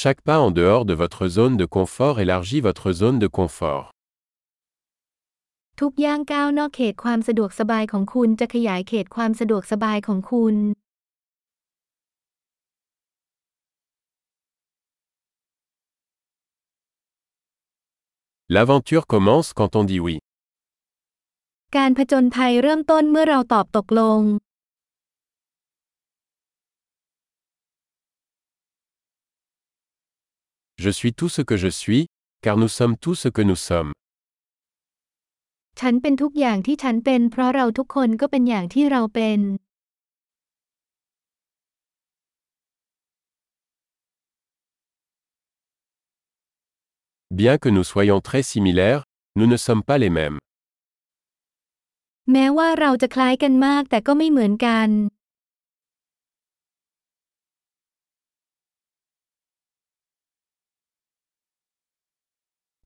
Chaque pas en dehors de votre zone de confort élargit votre zone de confort. ทุกย่างก้าวนอกเขตความสะดวกสบายของคุณจะขยายเขตความสะดวกสบายของคุณ L'aventure commence quand on dit oui. การผจญภัยเริ่มต้นเมื่อเราตอบตกลง Je suis tout ce que je suis, car nous sommes tout ce que nous sommes. ฉันเป็นทุกอย่างที่ฉันเป็นเพราะเราทุกคนก็เป็นอย่างที่เราเป็น Bien que nous soyons très similaires, nous ne sommes pas les mêmes. แม้ว่าเราจะคล้ายกันมากแต่ก็ไม่เหมือนกัน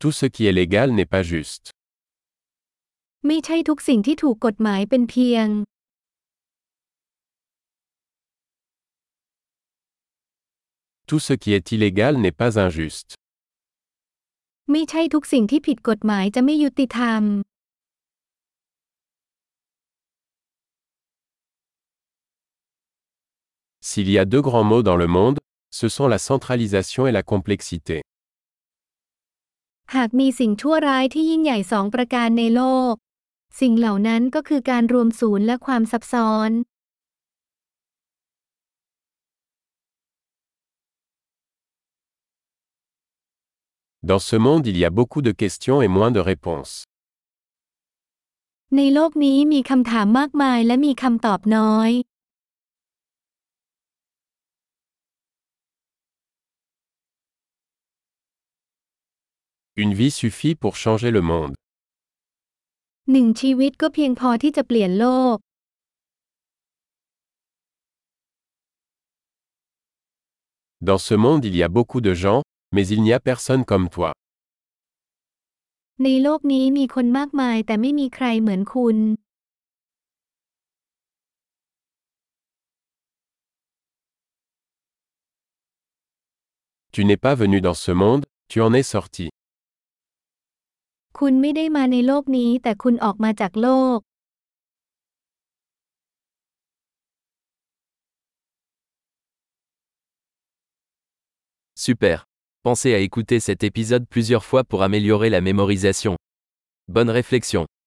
Tout ce qui est légal n'est pas juste. ไม่ใช่ทุกสิ่งที่ถูกกฎหมายเป็นเพียง Tout ce qui est illégal n'est pas injuste. ไม่ใช่ทุกสิ่งที่ผิดกฎหมายจะไม่ยุติธรรม S'il y a deux grands mots dans le monde, ce sont la centralisation et la complexité. หากมีสิ่งชั่วร้ายที่ยิ่งใหญ่สองประการในโลก สิ่งเหล่านั้นก็คือการรวมศูนย์และความซับซ้อน Dans ce monde il y a beaucoup de questions et moins de réponses. ในโลกนี้มีคำถามมากมายและมีคำตอบน้อย Une vie suffit pour changer le monde. หนึ่งชีวิตก็เพียงพอที่จะเปลี่ยนโลก Dans ce monde il y a beaucoup de gens, mais il n'y a personne comme toi. ในโลกนี้มีคนมากมายแต่ไม่มีใครเหมือนคุณ Tu n'es pas venu dans ce monde, tu en es sorti. คุณไม่ได้มาในโลกนี้แต่คุณออกมาจากโลก Super. Pensez à écouter cet épisode plusieurs fois pour améliorer la mémorisation. Bonne réflexion.